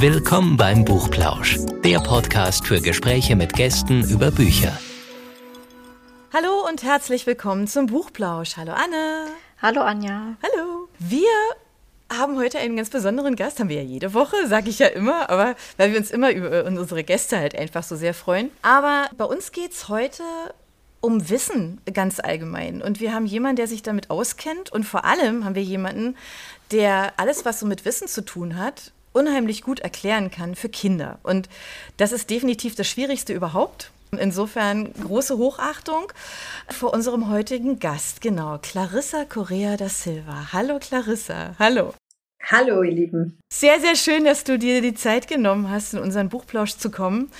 Willkommen beim Buchplausch, der Podcast für Gespräche mit Gästen über Bücher. Hallo und herzlich willkommen zum Buchplausch. Hallo Anne. Hallo Anja. Hallo. Wir haben heute einen ganz besonderen Gast, haben wir ja jede Woche, sage ich ja immer, aber weil wir uns immer über unsere Gäste halt einfach so sehr freuen. Aber bei uns geht es heute um Wissen ganz allgemein. Und wir haben jemanden, der sich damit auskennt. Und vor allem haben wir jemanden, der alles, was so mit Wissen zu tun hat, unheimlich gut erklären kann für Kinder. Und das ist definitiv das Schwierigste überhaupt. Insofern große Hochachtung vor unserem heutigen Gast, genau, Clarissa Correa da Silva. Hallo Clarissa, hallo. Hallo, ihr Lieben. Sehr, sehr schön, dass du dir die Zeit genommen hast, in unseren Buchplausch zu kommen.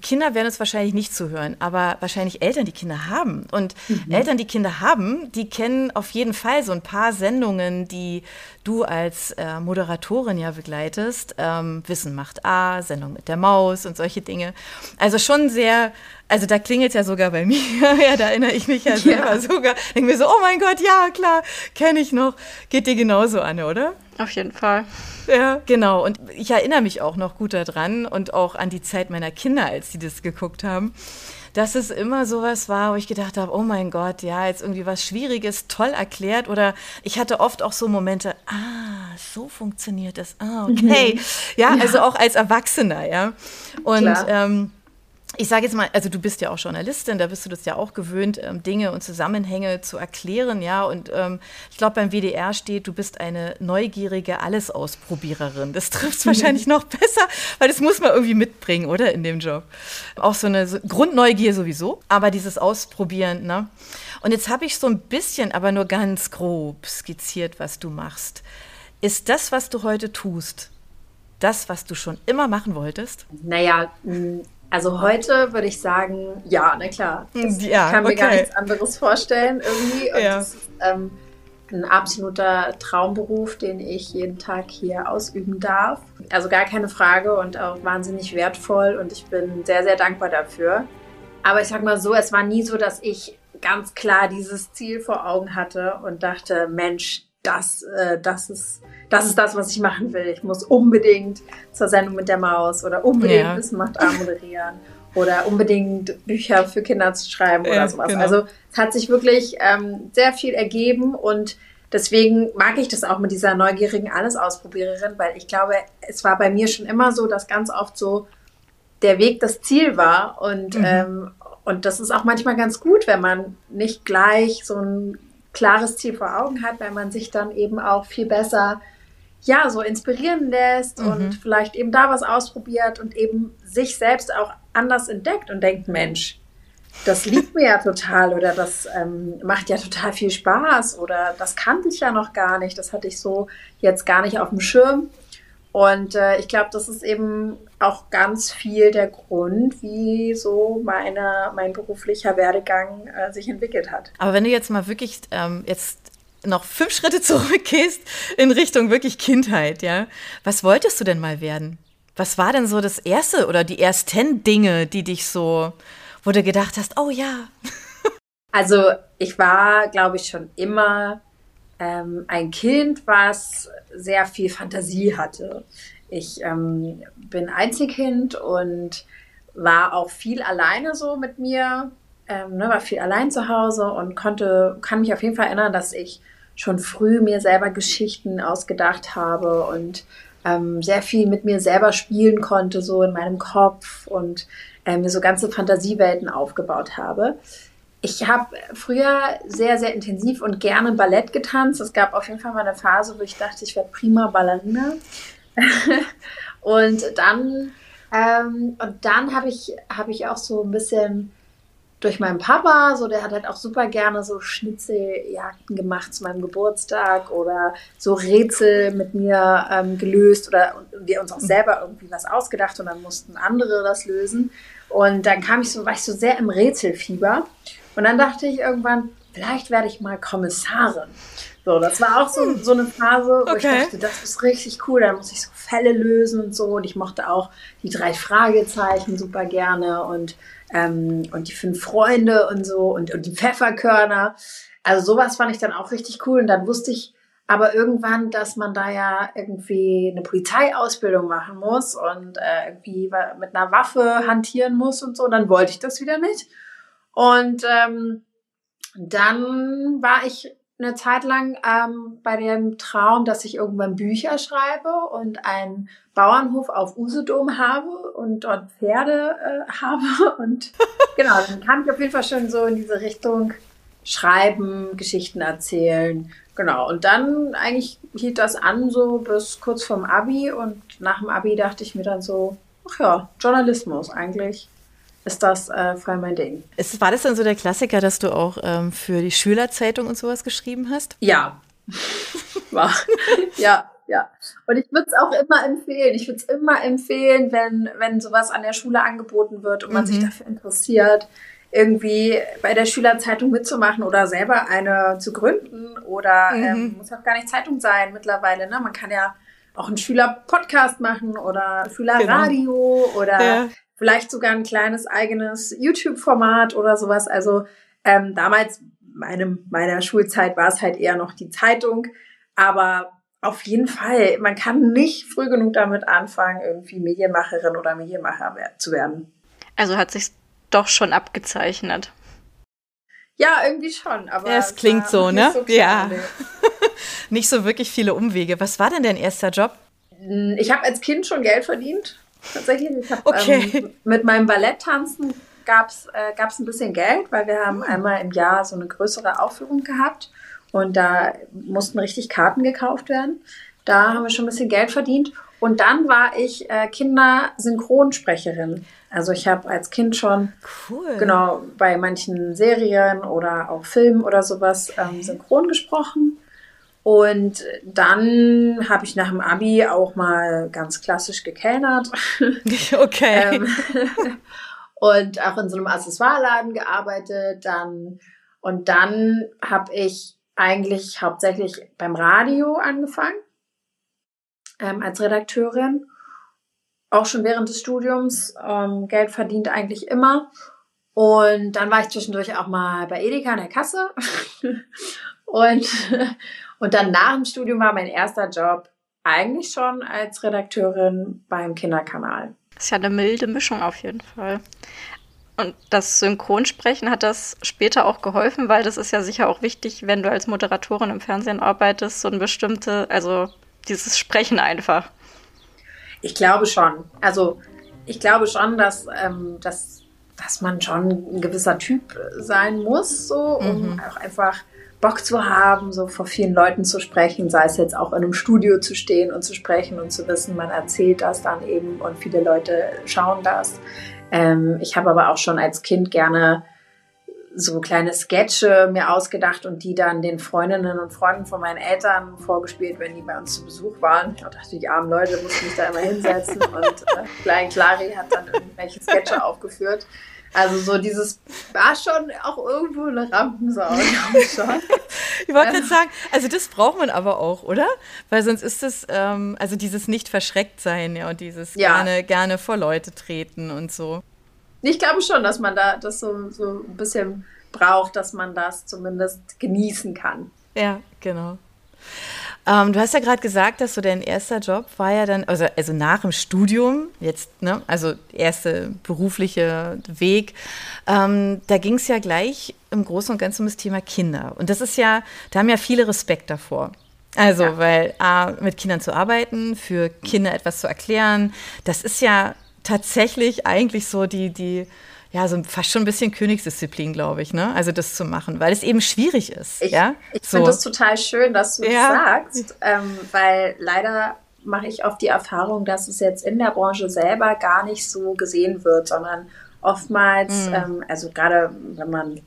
Kinder werden uns wahrscheinlich nicht zuhören, aber wahrscheinlich Eltern, die Kinder haben. Und mhm. Eltern, die Kinder haben, die kennen auf jeden Fall so ein paar Sendungen, die du als äh, Moderatorin ja begleitest. Ähm, Wissen macht A, Sendung mit der Maus und solche Dinge. Also schon sehr also da klingelt es ja sogar bei mir, ja, da erinnere ich mich ja selber ja. sogar. Denke mir so, oh mein Gott, ja, klar, kenne ich noch. Geht dir genauso an, oder? Auf jeden Fall. Ja, genau. Und ich erinnere mich auch noch gut daran und auch an die Zeit meiner Kinder, als sie das geguckt haben, dass es immer sowas war, wo ich gedacht habe, oh mein Gott, ja, jetzt irgendwie was Schwieriges, toll erklärt. Oder ich hatte oft auch so Momente, ah, so funktioniert das. Ah, okay. Mhm. Ja, also auch als Erwachsener, ja. Und ähm, ich sage jetzt mal, also du bist ja auch Journalistin, da bist du das ja auch gewöhnt, ähm, Dinge und Zusammenhänge zu erklären, ja. Und ähm, ich glaube, beim WDR steht, du bist eine neugierige Allesausprobiererin. Das trifft es mhm. wahrscheinlich noch besser, weil das muss man irgendwie mitbringen, oder in dem Job. Auch so eine so Grundneugier sowieso, aber dieses Ausprobieren, ne? Und jetzt habe ich so ein bisschen, aber nur ganz grob skizziert, was du machst. Ist das, was du heute tust, das, was du schon immer machen wolltest? Naja, also heute würde ich sagen, ja, na klar. Das ja, kann mir okay. gar nichts anderes vorstellen irgendwie. Und ja. das ist ähm, ein absoluter Traumberuf, den ich jeden Tag hier ausüben darf. Also gar keine Frage und auch wahnsinnig wertvoll und ich bin sehr, sehr dankbar dafür. Aber ich sag mal so, es war nie so, dass ich ganz klar dieses Ziel vor Augen hatte und dachte, Mensch, das, äh, das, ist, das ist das, was ich machen will. Ich muss unbedingt zur Sendung mit der Maus oder unbedingt ja. Wissen macht A moderieren oder unbedingt Bücher für Kinder zu schreiben oder ja, sowas. Genau. Also es hat sich wirklich ähm, sehr viel ergeben und deswegen mag ich das auch mit dieser neugierigen Alles-Ausprobiererin, weil ich glaube, es war bei mir schon immer so, dass ganz oft so der Weg das Ziel war und mhm. ähm, und das ist auch manchmal ganz gut, wenn man nicht gleich so ein klares Ziel vor Augen hat, weil man sich dann eben auch viel besser ja, so inspirieren lässt mhm. und vielleicht eben da was ausprobiert und eben sich selbst auch anders entdeckt und denkt, Mensch, das liegt mir ja total oder das ähm, macht ja total viel Spaß oder das kannte ich ja noch gar nicht, das hatte ich so jetzt gar nicht auf dem Schirm. Und äh, ich glaube, das ist eben auch ganz viel der Grund, wie so meine, mein beruflicher Werdegang äh, sich entwickelt hat. Aber wenn du jetzt mal wirklich ähm, jetzt noch fünf Schritte zurückgehst in Richtung wirklich Kindheit, ja, was wolltest du denn mal werden? Was war denn so das erste oder die ersten Dinge, die dich so, wo du gedacht hast, oh ja. Also ich war, glaube ich, schon immer ähm, ein Kind, was sehr viel Fantasie hatte. Ich ähm, bin Einzelkind und war auch viel alleine so mit mir, ähm, ne, war viel allein zu Hause und konnte, kann mich auf jeden Fall erinnern, dass ich schon früh mir selber Geschichten ausgedacht habe und ähm, sehr viel mit mir selber spielen konnte, so in meinem Kopf und äh, mir so ganze Fantasiewelten aufgebaut habe. Ich habe früher sehr, sehr intensiv und gerne Ballett getanzt. Es gab auf jeden Fall mal eine Phase, wo ich dachte, ich werde prima Ballerina. und dann, ähm, und dann habe ich, hab ich auch so ein bisschen durch meinen Papa, so der hat halt auch super gerne so Schnitzeljagden gemacht zu meinem Geburtstag oder so Rätsel mit mir ähm, gelöst oder wir uns auch selber irgendwie was ausgedacht und dann mussten andere das lösen. Und dann kam ich so, war ich so sehr im Rätselfieber. Und dann dachte ich irgendwann, vielleicht werde ich mal Kommissarin. So, das war auch so, hm. so eine Phase, wo okay. ich dachte, das ist richtig cool, da muss ich so Fälle lösen und so. Und ich mochte auch die drei Fragezeichen super gerne und, ähm, und die fünf Freunde und so und, und die Pfefferkörner. Also sowas fand ich dann auch richtig cool. Und dann wusste ich Aber irgendwann, dass man da ja irgendwie eine Polizeiausbildung machen muss und äh, irgendwie mit einer Waffe hantieren muss und so, dann wollte ich das wieder nicht. Und ähm, dann war ich eine Zeit lang ähm, bei dem Traum, dass ich irgendwann Bücher schreibe und einen Bauernhof auf Usedom habe und dort Pferde äh, habe. Und genau, dann kam ich auf jeden Fall schon so in diese Richtung schreiben, Geschichten erzählen. Genau, und dann eigentlich hielt das an so bis kurz vorm Abi und nach dem Abi dachte ich mir dann so, ach ja, Journalismus eigentlich ist das äh, voll mein Ding. Ist, war das dann so der Klassiker, dass du auch ähm, für die Schülerzeitung und sowas geschrieben hast? Ja. war. ja, ja. Und ich würde es auch immer empfehlen. Ich würde es immer empfehlen, wenn, wenn sowas an der Schule angeboten wird und man mhm. sich dafür interessiert, irgendwie bei der Schülerzeitung mitzumachen oder selber eine zu gründen oder mhm. ähm, muss auch gar nicht Zeitung sein mittlerweile. Ne? Man kann ja auch einen Schüler-Podcast machen oder Schülerradio genau. oder ja. Vielleicht sogar ein kleines eigenes YouTube-Format oder sowas. Also ähm, damals, meine, meiner Schulzeit, war es halt eher noch die Zeitung. Aber auf jeden Fall, man kann nicht früh genug damit anfangen, irgendwie Medienmacherin oder Medienmacher zu werden. Also hat sich doch schon abgezeichnet. Ja, irgendwie schon, aber. Ja, es klingt so, ne? So ja. nicht so wirklich viele Umwege. Was war denn dein erster Job? Hm, ich habe als Kind schon Geld verdient. Tatsächlich. Ich hab, okay. Ähm, mit meinem Balletttanzen gab es äh, gab's ein bisschen Geld, weil wir haben einmal im Jahr so eine größere Aufführung gehabt und da mussten richtig Karten gekauft werden. Da haben wir schon ein bisschen Geld verdient. Und dann war ich äh, Kindersynchronsprecherin. Also ich habe als Kind schon cool. genau bei manchen Serien oder auch Filmen oder sowas ähm, synchron gesprochen. Und dann habe ich nach dem Abi auch mal ganz klassisch gekellnert. Okay. ähm, und auch in so einem Accessoireladen gearbeitet. Dann, und dann habe ich eigentlich hauptsächlich beim Radio angefangen ähm, als Redakteurin auch schon während des Studiums. Ähm, Geld verdient eigentlich immer. Und dann war ich zwischendurch auch mal bei Edeka in der Kasse. und, und dann nach dem Studium war mein erster Job eigentlich schon als Redakteurin beim Kinderkanal. Das ist ja eine milde Mischung auf jeden Fall. Und das Synchronsprechen hat das später auch geholfen, weil das ist ja sicher auch wichtig, wenn du als Moderatorin im Fernsehen arbeitest, so ein bestimmte, also dieses Sprechen einfach. Ich glaube schon. Also ich glaube schon, dass, ähm, dass, dass man schon ein gewisser Typ sein muss, so, um mhm. auch einfach Bock zu haben, so vor vielen Leuten zu sprechen, sei es jetzt auch in einem Studio zu stehen und zu sprechen und zu wissen, man erzählt das dann eben und viele Leute schauen das. Ähm, ich habe aber auch schon als Kind gerne so kleine Sketche mir ausgedacht und die dann den Freundinnen und Freunden von meinen Eltern vorgespielt, wenn die bei uns zu Besuch waren. Ich dachte, die armen Leute mussten mich da immer hinsetzen und äh, Klein Clary hat dann irgendwelche Sketche aufgeführt. Also so dieses war schon auch irgendwo eine Rampensau, ich schon. ich wollte gerade sagen, also das braucht man aber auch, oder? Weil sonst ist es, ähm, also dieses nicht verschreckt sein, ja, und dieses ja. gerne, gerne vor Leute treten und so. Ich glaube schon, dass man da das so, so ein bisschen braucht, dass man das zumindest genießen kann. Ja, genau. Ähm, du hast ja gerade gesagt, dass so dein erster Job war ja dann, also, also nach dem Studium, jetzt, ne, also erste berufliche Weg, ähm, da ging es ja gleich im Großen und Ganzen um das Thema Kinder. Und das ist ja, da haben ja viele Respekt davor. Also, ja. weil A, mit Kindern zu arbeiten, für Kinder etwas zu erklären, das ist ja tatsächlich eigentlich so die, die, ja, so fast schon ein bisschen Königsdisziplin, glaube ich, ne? Also das zu machen, weil es eben schwierig ist. Ich, ja? ich so. finde das total schön, dass du ja. das sagst, ähm, weil leider mache ich oft die Erfahrung, dass es jetzt in der Branche selber gar nicht so gesehen wird, sondern oftmals, mhm. ähm, also gerade wenn man,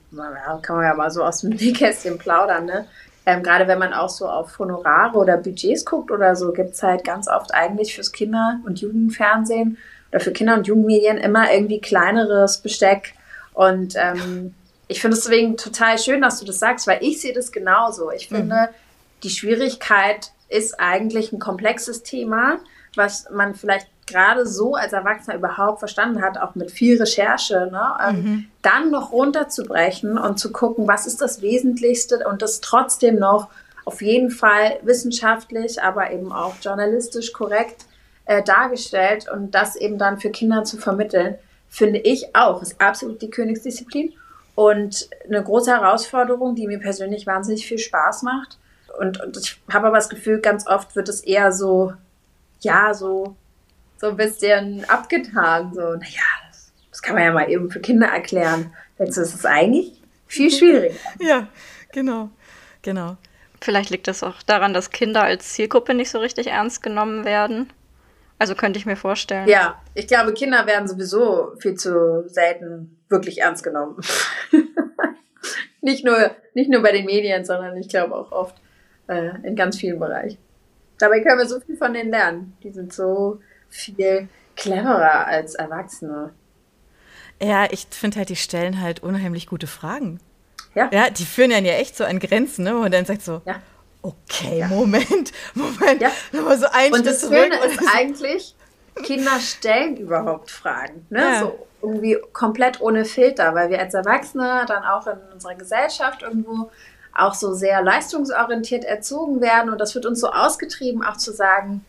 kann man ja mal so aus dem Nähkästchen plaudern, ne? Ähm, gerade wenn man auch so auf Honorare oder Budgets guckt oder so, gibt es halt ganz oft eigentlich fürs Kinder- und Jugendfernsehen oder für Kinder- und Jugendmedien immer irgendwie kleineres Besteck. Und ähm, ich finde es deswegen total schön, dass du das sagst, weil ich sehe das genauso. Ich finde, mhm. die Schwierigkeit ist eigentlich ein komplexes Thema, was man vielleicht gerade so als Erwachsener überhaupt verstanden hat, auch mit viel Recherche, ne? Ähm, mhm. dann noch runterzubrechen und zu gucken, was ist das Wesentlichste und das trotzdem noch auf jeden Fall wissenschaftlich, aber eben auch journalistisch korrekt äh, dargestellt und das eben dann für Kinder zu vermitteln, finde ich auch, ist absolut die Königsdisziplin und eine große Herausforderung, die mir persönlich wahnsinnig viel Spaß macht. Und, und ich habe aber das Gefühl, ganz oft wird es eher so, ja, so, so ein bisschen abgetan. So, naja, das, das kann man ja mal eben für Kinder erklären. Jetzt ist es eigentlich viel schwieriger. Ja, genau, genau. Vielleicht liegt es auch daran, dass Kinder als Zielgruppe nicht so richtig ernst genommen werden. Also könnte ich mir vorstellen. Ja, ich glaube, Kinder werden sowieso viel zu selten wirklich ernst genommen. nicht, nur, nicht nur bei den Medien, sondern ich glaube auch oft äh, in ganz vielen Bereichen. Dabei können wir so viel von denen lernen. Die sind so viel cleverer als Erwachsene. Ja, ich finde halt, die stellen halt unheimlich gute Fragen. Ja. Ja, die führen ja echt so an Grenzen, ne? Und dann sagt so, ja. Okay, ja. Moment, Moment, ja. nochmal so ein Und das Schöne ist eigentlich, Kinder stellen überhaupt Fragen, ne? Ja. So irgendwie komplett ohne Filter, weil wir als Erwachsene dann auch in unserer Gesellschaft irgendwo auch so sehr leistungsorientiert erzogen werden und das wird uns so ausgetrieben, auch zu sagen,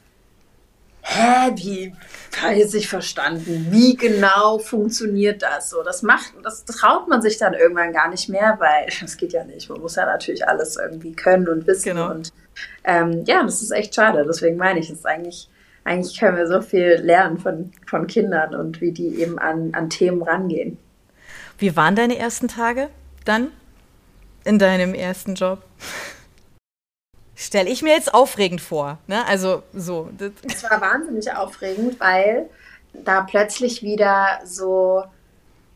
hä, wie, habe ich jetzt nicht verstanden, wie genau funktioniert das so? Das macht, das traut man sich dann irgendwann gar nicht mehr, weil das geht ja nicht. Man muss ja natürlich alles irgendwie können und wissen genau. und ähm, ja, das ist echt schade. Deswegen meine ich, es ist eigentlich, eigentlich können wir so viel lernen von, von Kindern und wie die eben an, an Themen rangehen. Wie waren deine ersten Tage dann in deinem ersten Job? Stelle ich mir jetzt aufregend vor. Ne? Also so. Es war wahnsinnig aufregend, weil da plötzlich wieder so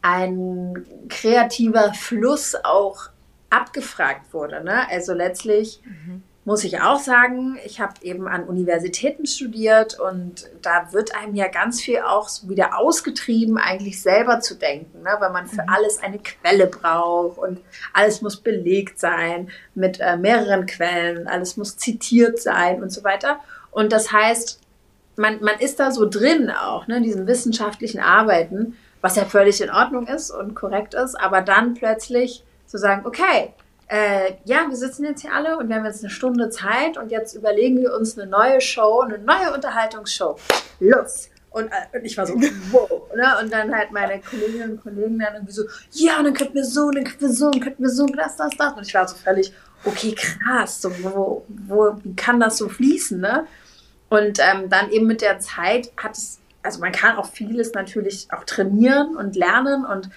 ein kreativer Fluss auch abgefragt wurde. Ne? Also letztlich mhm muss ich auch sagen, ich habe eben an Universitäten studiert und da wird einem ja ganz viel auch wieder ausgetrieben, eigentlich selber zu denken, ne? weil man für mhm. alles eine Quelle braucht und alles muss belegt sein mit äh, mehreren Quellen, alles muss zitiert sein und so weiter. Und das heißt, man, man ist da so drin auch, ne, in diesem wissenschaftlichen Arbeiten, was ja völlig in Ordnung ist und korrekt ist, aber dann plötzlich zu sagen, okay, äh, ja, wir sitzen jetzt hier alle und wir haben jetzt eine Stunde Zeit und jetzt überlegen wir uns eine neue Show, eine neue Unterhaltungsshow. Los! Und, äh, und ich war so, wow. Ne? Und dann halt meine Kolleginnen und Kollegen dann irgendwie so, ja, dann könnten wir so, dann könnten wir so, dann könnten wir so, das, das, das. Und ich war so völlig, okay, krass, so, wo, wo, wie kann das so fließen, ne? Und ähm, dann eben mit der Zeit hat es, also man kann auch vieles natürlich auch trainieren und lernen und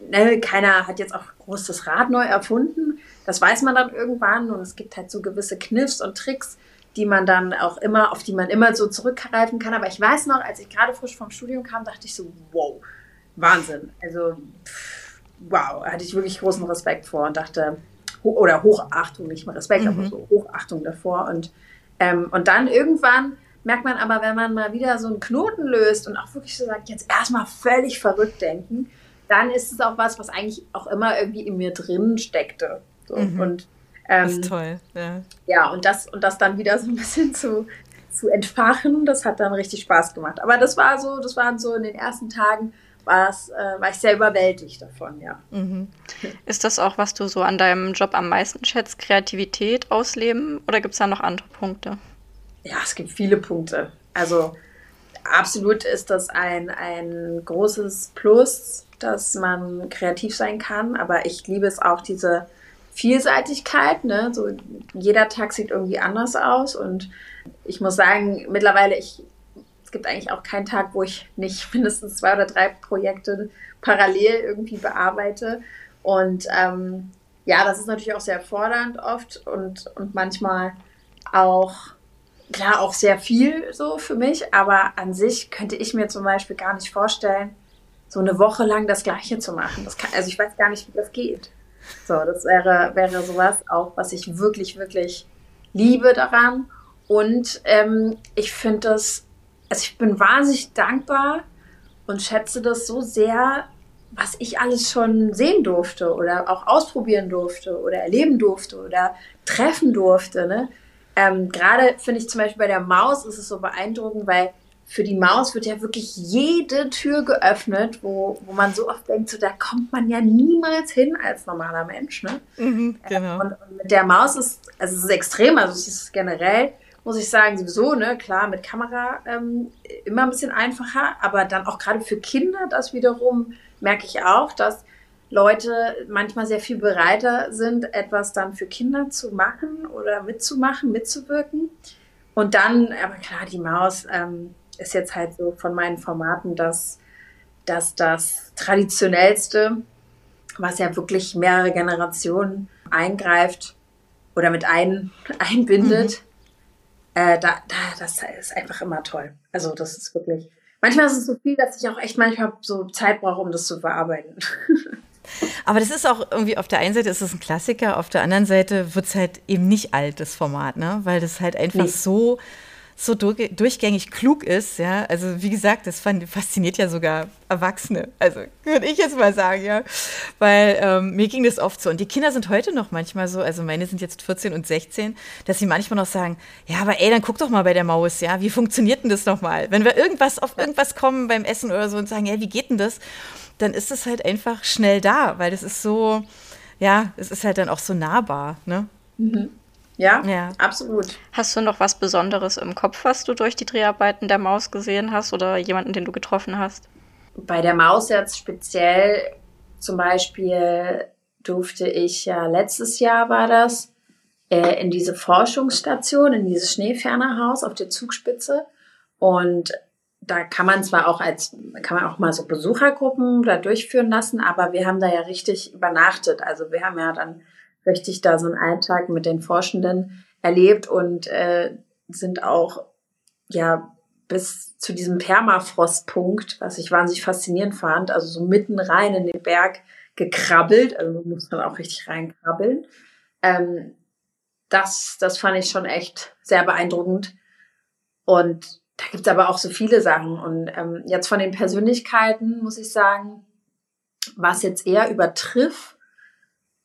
ne, keiner hat jetzt auch groß das Rad neu erfunden. Das weiß man dann irgendwann und es gibt halt so gewisse Kniffs und Tricks, die man dann auch immer, auf die man immer so zurückgreifen kann. Aber ich weiß noch, als ich gerade frisch vom Studium kam, dachte ich so, wow, Wahnsinn. Also, wow, hatte ich wirklich großen Respekt vor und dachte, oder Hochachtung, nicht mal Respekt, mhm. aber so Hochachtung davor. Und, ähm, und dann irgendwann merkt man aber, wenn man mal wieder so einen Knoten löst und auch wirklich so sagt, jetzt erstmal völlig verrückt denken, dann ist es auch was, was eigentlich auch immer irgendwie in mir drin steckte. So. Mhm. Und ähm, das ist toll, ja. Ja, und das, und das dann wieder so ein bisschen zu, zu entfachen, das hat dann richtig Spaß gemacht. Aber das war so, das waren so in den ersten Tagen, war's, äh, war ich sehr überwältigt davon, ja. Mhm. Ist das auch, was du so an deinem Job am meisten schätzt, Kreativität ausleben oder gibt es da noch andere Punkte? Ja, es gibt viele Punkte. Also absolut ist das ein, ein großes Plus, dass man kreativ sein kann, aber ich liebe es auch, diese Vielseitigkeit. Ne? So, jeder Tag sieht irgendwie anders aus und ich muss sagen, mittlerweile, ich, es gibt eigentlich auch keinen Tag, wo ich nicht mindestens zwei oder drei Projekte parallel irgendwie bearbeite. Und ähm, ja, das ist natürlich auch sehr fordernd oft und, und manchmal auch, klar, auch sehr viel so für mich. Aber an sich könnte ich mir zum Beispiel gar nicht vorstellen, so eine Woche lang das Gleiche zu machen. Kann, also ich weiß gar nicht, wie das geht. So, das wäre, wäre sowas auch, was ich wirklich, wirklich liebe daran. Und ähm, ich finde das, also ich bin wahnsinnig dankbar und schätze das so sehr, was ich alles schon sehen durfte oder auch ausprobieren durfte oder erleben durfte oder treffen durfte. Ne? Ähm, Gerade finde ich zum Beispiel bei der Maus ist es so beeindruckend, weil für die Maus wird ja wirklich jede Tür geöffnet, wo, wo man so oft denkt, so, da kommt man ja niemals hin als normaler Mensch. Ne? Mhm, genau. Und, und, mit der Maus ist, also es ist extrem, also es ist generell, muss ich sagen, sowieso, ne, klar, mit Kamera ähm, immer ein bisschen einfacher, aber dann auch gerade für Kinder, das wiederum merke ich auch, dass Leute manchmal sehr viel bereiter sind, etwas dann für Kinder zu machen oder mitzumachen, mitzuwirken. Und dann, aber klar, die Maus ähm, ist jetzt halt so von meinen Formaten das, das, das traditionellste, was ja wirklich mehrere Generationen eingreift oder mit ein, einbindet. Mhm. Äh, da, da, das ist einfach immer toll. Also das ist wirklich. Manchmal ist es so viel, dass ich auch echt manchmal so Zeit brauche, um das zu verarbeiten. Aber das ist auch irgendwie, auf der einen Seite ist es ein Klassiker, auf der anderen Seite wird es halt eben nicht alt, das Format, ne? Weil das halt einfach nee. so so durchgängig klug ist, ja. Also wie gesagt, das fasziniert ja sogar Erwachsene. Also würde ich jetzt mal sagen, ja. Weil ähm, mir ging das oft so. Und die Kinder sind heute noch manchmal so, also meine sind jetzt 14 und 16, dass sie manchmal noch sagen, ja, aber ey, dann guck doch mal bei der Maus, ja. Wie funktioniert denn das nochmal? Wenn wir irgendwas auf irgendwas kommen beim Essen oder so und sagen, ja, wie geht denn das? Dann ist es halt einfach schnell da, weil das ist so, ja, es ist halt dann auch so nahbar, ne? Mhm. Ja, ja, absolut. Hast du noch was Besonderes im Kopf, was du durch die Dreharbeiten der Maus gesehen hast oder jemanden, den du getroffen hast? Bei der Maus jetzt speziell zum Beispiel durfte ich ja letztes Jahr war das äh, in diese Forschungsstation, in dieses Schneefernerhaus auf der Zugspitze und da kann man zwar auch als, kann man auch mal so Besuchergruppen da durchführen lassen, aber wir haben da ja richtig übernachtet. Also wir haben ja dann richtig da so einen Alltag mit den Forschenden erlebt und äh, sind auch ja bis zu diesem Permafrostpunkt, was ich wahnsinnig faszinierend fand, also so mitten rein in den Berg gekrabbelt, also muss man auch richtig reinkrabbeln. Ähm, das, das fand ich schon echt sehr beeindruckend. Und da gibt's aber auch so viele Sachen. Und ähm, jetzt von den Persönlichkeiten muss ich sagen, was jetzt eher übertrifft,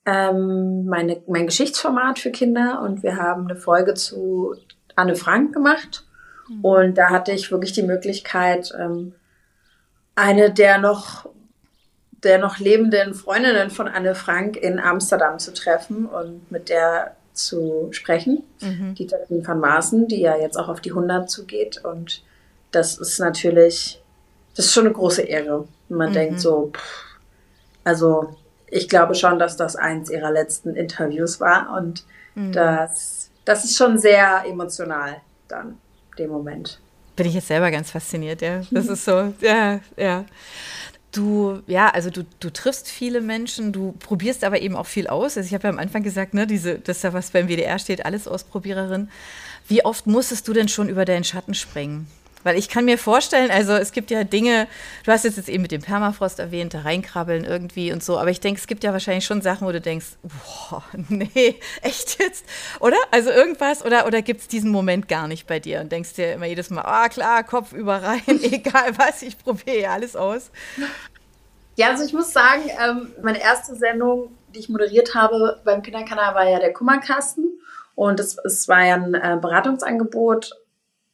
ähm, meine, mein Geschichtsformat für Kinder und wir haben eine Folge zu Anne Frank gemacht. Mhm. Und da hatte ich wirklich die Möglichkeit, ähm, eine der noch, der noch lebenden Freundinnen von Anne Frank in Amsterdam zu treffen und mit der zu sprechen. Mhm. Die Jacqueline van Maaßen, die ja jetzt auch auf die 100 zugeht. Und das ist natürlich, das ist schon eine große Ehre. Man mhm. denkt so, pff, also ich glaube schon, dass das eins ihrer letzten Interviews war und mhm. das, das ist schon sehr emotional dann, dem Moment. Bin ich jetzt selber ganz fasziniert, ja. Das ist so, ja, ja. Du, ja, also du, du triffst viele Menschen, du probierst aber eben auch viel aus. Also ich habe ja am Anfang gesagt, ne, diese, das ist ja was beim WDR steht, alles Ausprobiererin. Wie oft musstest du denn schon über deinen Schatten springen? Weil ich kann mir vorstellen, also es gibt ja Dinge, du hast jetzt, eben mit dem Permafrost erwähnt, da reinkrabbeln irgendwie und so, aber ich denke, es gibt ja wahrscheinlich schon Sachen, wo du denkst, boah, nee, echt jetzt? Oder? Also irgendwas, oder, oder gibt es diesen Moment gar nicht bei dir und denkst dir immer jedes Mal, ah klar, Kopf über rein, egal was, ich probiere alles aus. Ja, also ich muss sagen, ähm, meine erste Sendung, die ich moderiert habe beim Kinderkanal, war ja der Kummerkasten. Und es, es war ja ein äh, Beratungsangebot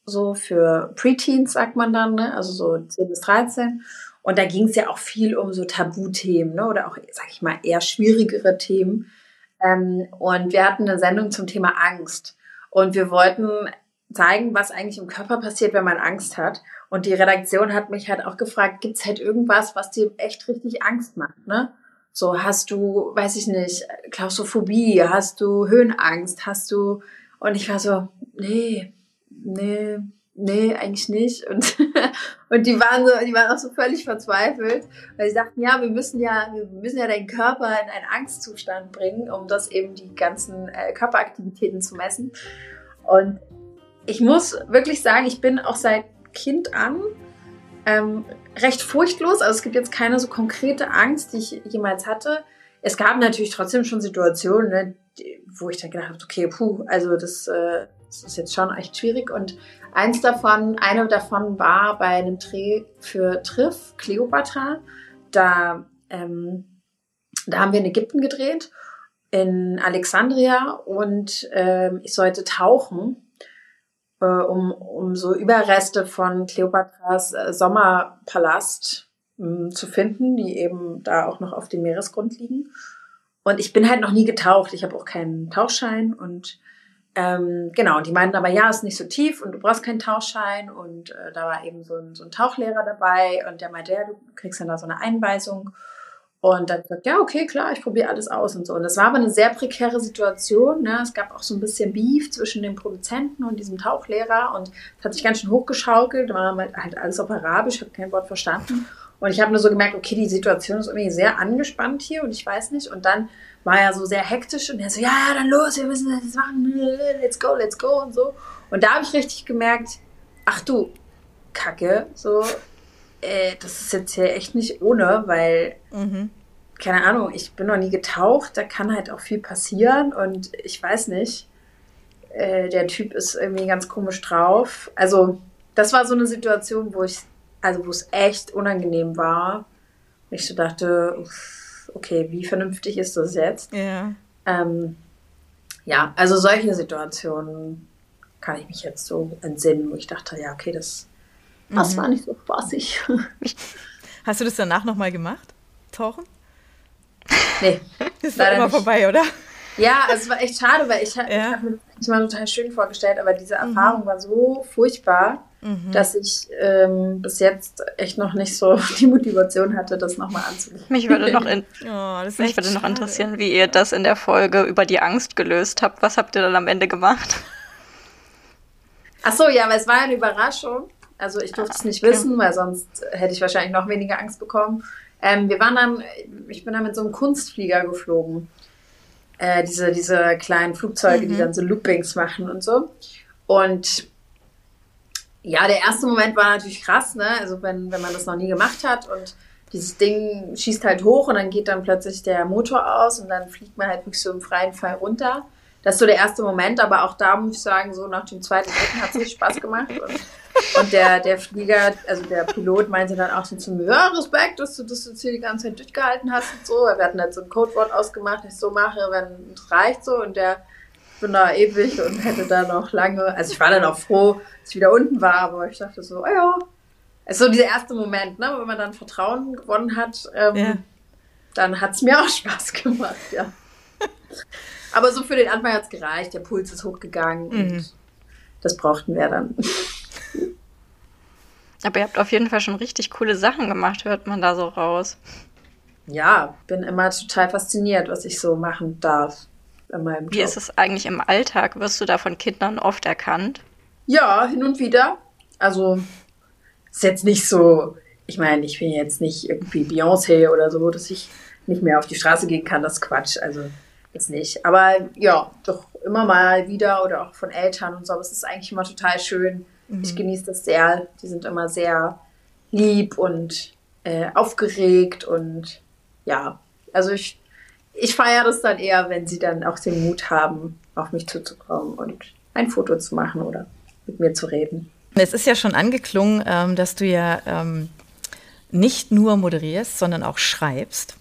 so für Preteens, sagt man dann, ne? also so 10 bis 13. Und da ging es ja auch viel um so Tabuthemen ne? oder auch, sag ich mal, eher schwierigere Themen. Ähm, und wir hatten eine Sendung zum Thema Angst. Und wir wollten zeigen, was eigentlich im Körper passiert, wenn man Angst hat. Und die Redaktion hat mich halt auch gefragt, gibt's halt irgendwas, was dir echt richtig Angst macht, ne? So, hast du, weiß ich nicht, Klaustrophobie, hast du Höhenangst, hast du, und ich war so, nee, nee, nee, eigentlich nicht. Und, und die waren so, die waren auch so völlig verzweifelt, weil sie sagten, ja, wir müssen ja, wir müssen ja deinen Körper in einen Angstzustand bringen, um das eben die ganzen äh, Körperaktivitäten zu messen. Und ich muss wirklich sagen, ich bin auch seit Kind an ähm, recht furchtlos. Also es gibt jetzt keine so konkrete Angst, die ich jemals hatte. Es gab natürlich trotzdem schon Situationen, ne, wo ich dann gedacht habe, okay, puh, also das äh, das ist jetzt schon echt schwierig. Und eins davon, eine davon war bei einem Dreh für Triff, Cleopatra. Da, ähm, da haben wir in Ägypten gedreht, in Alexandria und ähm, ich sollte tauchen. äh, um, um so Überreste von Kleopatras äh, Sommerpalast mh, zu finden, die eben da auch noch auf dem Meeresgrund liegen. Und ich bin halt noch nie getaucht. Ich habe auch keinen Tauchschein und ähm, genau, die meinten aber, ja, ist nicht so tief und du brauchst keinen Tauchschein. Und äh, da war eben so ein, so ein Tauchlehrer dabei und der meinte, ja, du kriegst dann da so eine Einweisung. Und dann gesagt, ja, okay, klar, ich probiere alles aus und so. Und das war aber eine sehr prekäre Situation. Ne? Es gab auch so ein bisschen Beef zwischen dem Produzenten und diesem Tauchlehrer und es hat sich ganz schön hochgeschaukelt. War halt alles auf Arabisch, habe kein Wort verstanden. Und ich habe nur so gemerkt, okay, die Situation ist irgendwie sehr angespannt hier und ich weiß nicht. Und dann war er so sehr hektisch und er so, ja, ja, dann los, wir müssen das jetzt machen, let's go, let's go und so. Und da habe ich richtig gemerkt, ach du, Kacke, so, äh, das ist jetzt hier echt nicht ohne, weil, mhm. keine Ahnung, ich bin noch nie getaucht, da kann halt auch viel passieren und ich weiß nicht, äh, der Typ ist irgendwie ganz komisch drauf. Also, das war so eine Situation, wo ich, also wo es echt unangenehm war. Ich so dachte, uff, okay, wie vernünftig ist das jetzt? Ja. Ähm, ja, also solche Situationen kann ich mich jetzt so entsinnen, wo ich dachte, ja, okay, das, das mhm. war nicht so spaßig. Hast du das danach nochmal gemacht? Tauchen? Nee. Das war immer nicht. vorbei, oder? Ja, also es war echt schade, weil ich, ja. ich habe mir das mal total schön vorgestellt, aber diese mhm. Erfahrung mhm. war so furchtbar, mhm. dass ich ähm, bis jetzt echt noch nicht so die Motivation hatte, das nochmal anzugehen. Mich würde noch, in, oh, mich würde noch interessieren, wie ihr das in der Folge über die Angst gelöst habt. Was habt ihr dann am Ende gemacht? Ach so, ja, aber es war eine Überraschung. Also ich durfte ah, es nicht okay. wissen, weil sonst hätte ich wahrscheinlich noch weniger Angst bekommen. Ähm, wir waren dann, ich bin dann mit so einem Kunstflieger geflogen. Äh, diese, diese kleinen Flugzeuge, mhm. die dann so Loopings machen und so. Und ja, der erste Moment war natürlich krass, ne? Also wenn, wenn man das noch nie gemacht hat und dieses Ding schießt halt hoch und dann geht dann plötzlich der Motor aus und dann fliegt man halt wirklich so im freien Fall runter. Das ist so der erste Moment, aber auch da muss ich sagen, so nach dem zweiten, dritten hat es richtig Spaß gemacht. Und, und, der, der Flieger, also der Pilot meinte dann auch so zu mir, ja, Respekt, dass du das jetzt hier die ganze Zeit durchgehalten hast und so. Wir hatten halt so ein Codewort ausgemacht, ich so mache, wenn es reicht so. Und der bin da ewig und hätte da noch lange, also ich war dann auch froh, dass ich wieder unten war, aber ich dachte so, oh ja, es ist so dieser erste Moment, ne, wenn man dann Vertrauen gewonnen hat, ähm, ja. dann hat es mir auch Spaß gemacht, ja. aber so für den Anfang hat es gereicht, der Puls ist hochgegangen mhm. und das brauchten wir dann. Aber ihr habt auf jeden Fall schon richtig coole Sachen gemacht, hört man da so raus. Ja, bin immer total fasziniert, was ich so machen darf in meinem Job. Wie ist es eigentlich im Alltag? Wirst du da von Kindern oft erkannt? Ja, hin und wieder. Also ist jetzt nicht so, ich meine, ich bin jetzt nicht irgendwie Beyoncé oder so, dass ich nicht mehr auf die Straße gehen kann, das ist Quatsch. Also jetzt nicht. Aber ja, doch immer mal wieder oder auch von Eltern und so. Aber es ist eigentlich immer total schön. Mhm. Ich genieße das sehr. Die sind immer sehr lieb und äh, aufgeregt und ja, also ich ich feiere das dann eher, wenn sie dann auch den Mut haben, auf mich zuzukommen und ein Foto zu machen oder mit mir zu reden. Es ist ja schon angeklungen, ähm, dass du ja ähm, nicht nur moderierst, sondern auch schreibst.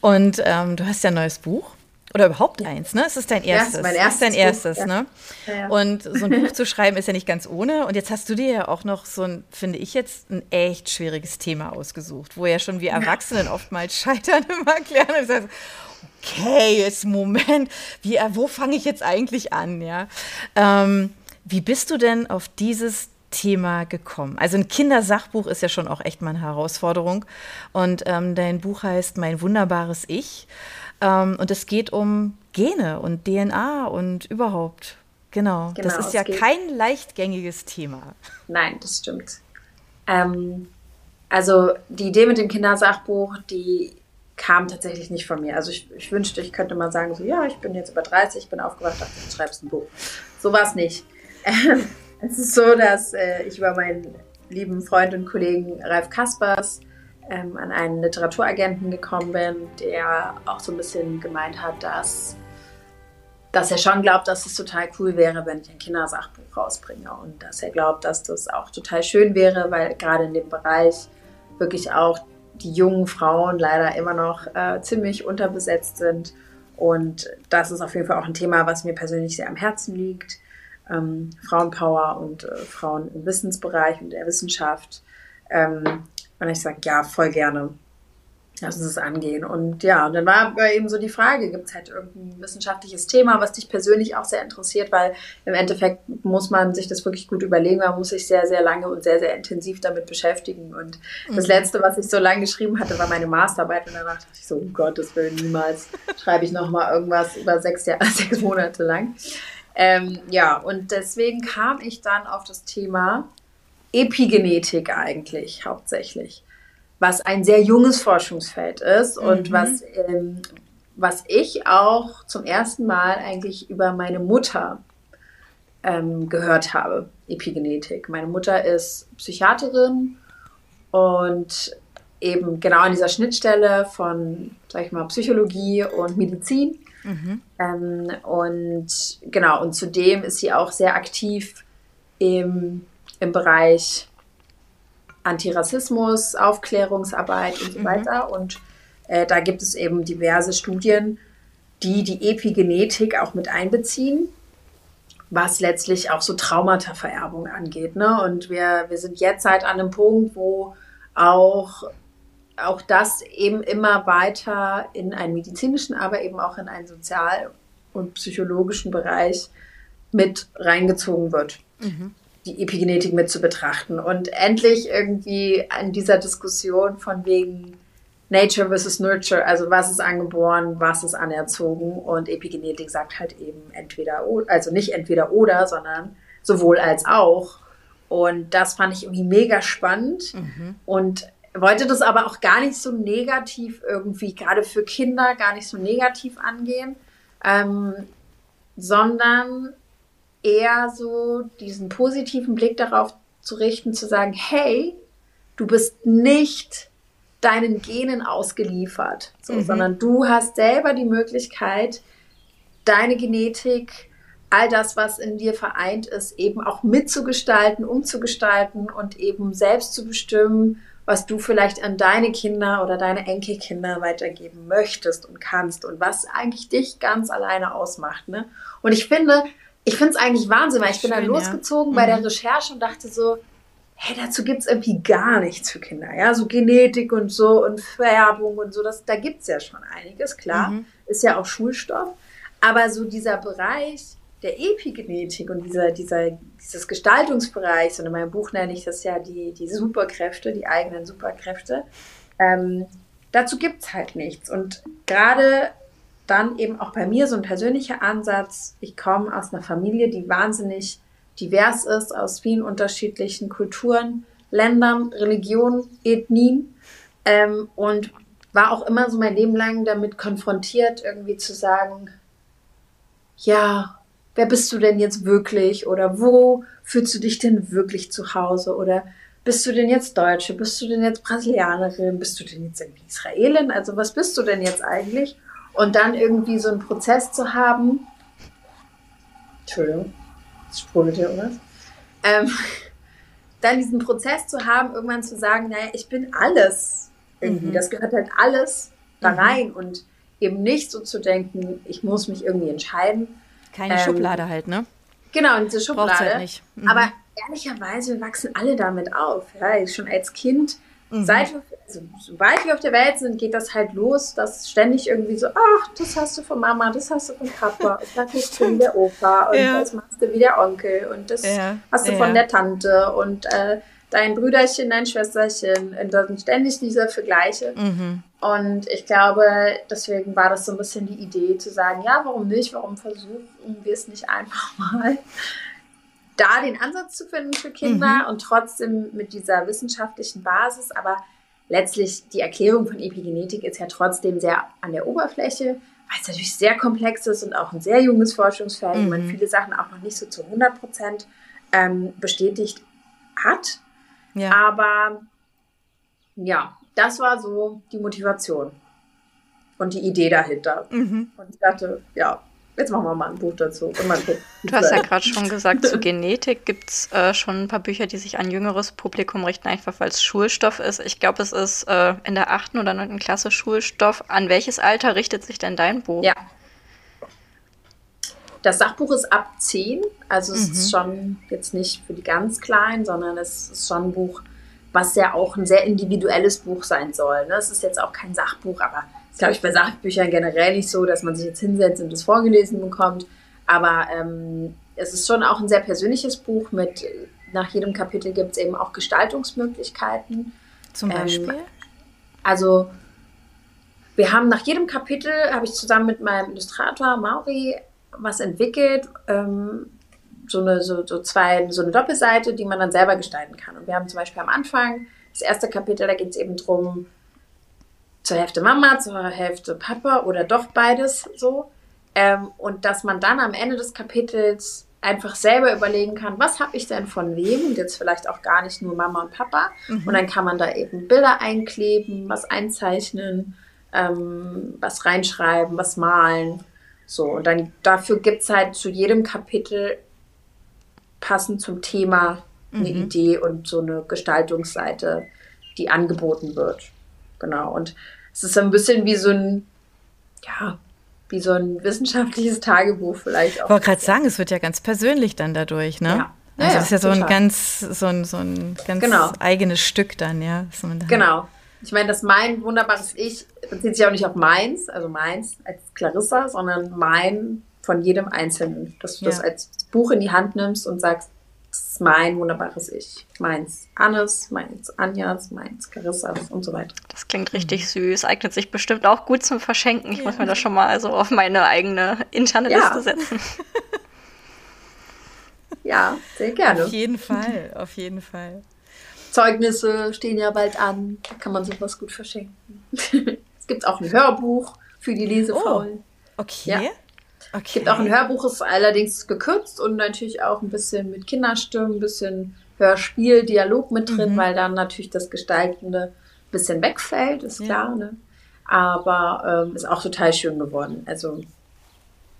Und ähm, du hast ja ein neues Buch. Oder überhaupt eins, ne? Es ist dein erstes. Ja, mein erstes. ist dein erstes, Buch, ne? Ja. Ja, und so ein Buch zu schreiben ist ja nicht ganz ohne. Und jetzt hast du dir ja auch noch so ein, finde ich jetzt, ein echt schwieriges Thema ausgesucht, wo ja schon wir Erwachsenen oftmals scheitern im Erklären. Okay, jetzt Moment, wie, äh, wo fange ich jetzt eigentlich an, ja? Ähm, wie bist du denn auf dieses Thema gekommen? Also ein Kindersachbuch ist ja schon auch echt mal eine Herausforderung. Und ähm, dein Buch heißt Mein wunderbares Ich. Ähm, und es geht um Gene und DNA und überhaupt. Genau. genau das ist ja kein leichtgängiges Thema. Nein, das stimmt. Ähm, also die Idee mit dem Kindersachbuch, die kam tatsächlich nicht von mir. Also ich, ich, wünschte, ich könnte mal sagen, so ja, ich bin jetzt über 30, ich bin aufgewacht, dachte, du schreibst ein Buch. So war es nicht. Ähm, es ist so, dass äh, ich über meinen lieben Freund und Kollegen Ralf Kaspers ähm, an einen Literaturagenten gekommen bin, der auch so ein bisschen gemeint hat, dass, dass er schon glaubt, dass es total cool wäre, wenn ich ein Kindersachbuch rausbringe und dass er glaubt, dass das auch total schön wäre, weil gerade in dem Bereich wirklich auch die jungen Frauen leider immer noch äh, ziemlich unterbesetzt sind. Und das ist auf jeden Fall auch ein Thema, was mir persönlich sehr am Herzen liegt. ähm, Frauenpower und äh, Frauen im Wissensbereich und der Wissenschaft. Ähm, und ich sage, ja, voll gerne. Lass uns das angehen. Und ja, und dann war eben so die Frage, gibt es halt irgendein wissenschaftliches Thema, was dich persönlich auch sehr interessiert, weil im Endeffekt muss man sich das wirklich gut überlegen, man muss sich sehr, sehr lange und sehr, sehr intensiv damit beschäftigen. Und mhm. das Letzte, was ich so lange geschrieben hatte, war meine Masterarbeit und danach dachte ich so, um Gottes Willen, niemals schreibe ich nochmal irgendwas über sechs, Jahre, sechs Monate lang. Ähm, ja, und deswegen kam ich dann auf das Thema Epigenetik eigentlich hauptsächlich was ein sehr junges Forschungsfeld ist und mhm. was, ähm, was ich auch zum ersten Mal eigentlich über meine Mutter ähm, gehört habe, Epigenetik. Meine Mutter ist Psychiaterin und eben genau an dieser Schnittstelle von, sag ich mal, Psychologie und Medizin. Mhm. Ähm, und genau, und zudem ist sie auch sehr aktiv im, im Bereich Antirassismus, Aufklärungsarbeit und so mhm. weiter. Und äh, da gibt es eben diverse Studien, die die Epigenetik auch mit einbeziehen, was letztlich auch so Traumatavererbung angeht. Ne? Und wir, wir sind jetzt halt an einem Punkt, wo auch, auch das eben immer weiter in einen medizinischen, aber eben auch in einen sozial- und psychologischen Bereich mit reingezogen wird. Mhm die Epigenetik mit zu betrachten und endlich irgendwie an dieser Diskussion von wegen Nature versus Nurture, also was ist angeboren, was ist anerzogen und Epigenetik sagt halt eben entweder, also nicht entweder oder, sondern sowohl als auch. Und das fand ich irgendwie mega spannend mhm. und wollte das aber auch gar nicht so negativ irgendwie, gerade für Kinder, gar nicht so negativ angehen, ähm, sondern eher so diesen positiven Blick darauf zu richten, zu sagen, hey, du bist nicht deinen Genen ausgeliefert, so, mhm. sondern du hast selber die Möglichkeit, deine Genetik, all das, was in dir vereint ist, eben auch mitzugestalten, umzugestalten und eben selbst zu bestimmen, was du vielleicht an deine Kinder oder deine Enkelkinder weitergeben möchtest und kannst und was eigentlich dich ganz alleine ausmacht. Ne? Und ich finde, ich finde es eigentlich Wahnsinn, weil ich Schön, bin dann losgezogen ja. bei der mhm. Recherche und dachte so, hey, dazu gibt es irgendwie gar nichts für Kinder. Ja, so Genetik und so und Färbung und so, das, da gibt es ja schon einiges, klar. Mhm. Ist ja auch Schulstoff. Aber so dieser Bereich der Epigenetik und dieser, dieser, dieses Gestaltungsbereich, und in meinem Buch nenne ich das ja die, die Superkräfte, die eigenen Superkräfte, ähm, dazu gibt es halt nichts. Und gerade dann eben auch bei mir so ein persönlicher Ansatz. Ich komme aus einer Familie, die wahnsinnig divers ist, aus vielen unterschiedlichen Kulturen, Ländern, Religionen, Ethnien ähm, und war auch immer so mein Leben lang damit konfrontiert, irgendwie zu sagen, ja, wer bist du denn jetzt wirklich? Oder wo fühlst du dich denn wirklich zu Hause? Oder bist du denn jetzt Deutsche, bist du denn jetzt Brasilianerin, bist du denn jetzt irgendwie Israelin, also was bist du denn jetzt eigentlich? Und dann irgendwie so einen Prozess zu haben. Entschuldigung, es sprudelt hier irgendwas. Ähm, dann diesen Prozess zu haben, irgendwann zu sagen, naja, ich bin alles irgendwie. Mhm. Das gehört halt alles da mhm. rein und eben nicht so zu denken, ich muss mich irgendwie entscheiden. Keine ähm, Schublade halt, ne? Genau, diese Schublade. Halt nicht. Mhm. Aber ehrlicherweise, wir wachsen alle damit auf. Ja, schon als Kind Mhm. Seit wir, also, sobald wir auf der Welt sind, geht das halt los, dass ständig irgendwie so, ach, das hast du von Mama, das hast du von Papa, und dann kriegst du wie der Opa und ja. das machst du wie der Onkel und das ja. hast du ja. von der Tante und äh, dein Brüderchen, dein Schwesterchen und da sind ständig diese Vergleiche. Mhm. Und ich glaube, deswegen war das so ein bisschen die Idee zu sagen, ja, warum nicht, warum versuchen wir es nicht einfach mal? da den Ansatz zu finden für Kinder mhm. und trotzdem mit dieser wissenschaftlichen Basis. Aber letztlich die Erklärung von Epigenetik ist ja trotzdem sehr an der Oberfläche, weil es natürlich sehr komplex ist und auch ein sehr junges Forschungsfeld, mhm. wo man mhm. viele Sachen auch noch nicht so zu 100 Prozent ähm, bestätigt hat. Ja. Aber ja, das war so die Motivation und die Idee dahinter. Mhm. Und ich dachte, ja, Jetzt machen wir mal ein Buch dazu. du hast ja gerade schon gesagt, zu Genetik gibt es äh, schon ein paar Bücher, die sich an jüngeres Publikum richten, einfach weil es Schulstoff ist. Ich glaube, es ist äh, in der achten oder neunten Klasse Schulstoff. An welches Alter richtet sich denn dein Buch? Ja. Das Sachbuch ist ab 10, also es mhm. ist schon jetzt nicht für die ganz Kleinen, sondern es ist schon ein Buch, was ja auch ein sehr individuelles Buch sein soll. Ne? Es ist jetzt auch kein Sachbuch, aber glaube ich bei Sachbüchern generell nicht so, dass man sich jetzt hinsetzt und das vorgelesen bekommt. Aber ähm, es ist schon auch ein sehr persönliches Buch mit, nach jedem Kapitel gibt es eben auch Gestaltungsmöglichkeiten. Zum ähm, Beispiel? Ähm, also wir haben nach jedem Kapitel, habe ich zusammen mit meinem Illustrator Mauri was entwickelt, ähm, so eine, so, so zwei, so eine Doppelseite, die man dann selber gestalten kann. Und wir haben zum Beispiel am Anfang das erste Kapitel, da geht es eben darum, zur Hälfte Mama, zur Hälfte Papa oder doch beides so. Ähm, und dass man dann am Ende des Kapitels einfach selber überlegen kann, was habe ich denn von wem und jetzt vielleicht auch gar nicht nur Mama und Papa. Mhm. Und dann kann man da eben Bilder einkleben, was einzeichnen, ähm, was reinschreiben, was malen. So, und dann dafür gibt es halt zu jedem Kapitel passend zum Thema eine mhm. Idee und so eine Gestaltungsseite, die angeboten wird. Genau. Und es ist ein bisschen wie so ein, ja, wie so ein wissenschaftliches Tagebuch vielleicht auch. Ich wollte gerade sagen, es wird ja ganz persönlich dann dadurch, ne? Ja. Also ja, das ist ja so total. ein ganz, so ein, so ein ganz genau. eigenes Stück dann, ja. Genau. Ich meine, dass mein wunderbares Ich bezieht sich auch nicht auf meins, also meins als Clarissa, sondern mein von jedem Einzelnen. Dass du ja. das als Buch in die Hand nimmst und sagst, ist mein wunderbares Ich. Meins Annes, meins Anjas, meins Carissas und so weiter. Das klingt richtig süß. Eignet sich bestimmt auch gut zum Verschenken. Ich ja. muss mir das schon mal so auf meine eigene interne ja. Liste setzen. ja, sehr gerne. Auf jeden Fall, auf jeden Fall. Zeugnisse stehen ja bald an. Da kann man sowas gut verschenken. es gibt auch ein Hörbuch für die Lesefaulen. Oh, okay. Ja. Okay. Es gibt auch ein Hörbuch, ist allerdings gekürzt und natürlich auch ein bisschen mit Kinderstimmen, ein bisschen Hörspiel, Dialog mit drin, mhm. weil dann natürlich das Gestaltende ein bisschen wegfällt, ist klar. Ja. Ne? Aber ähm, ist auch total schön geworden. Also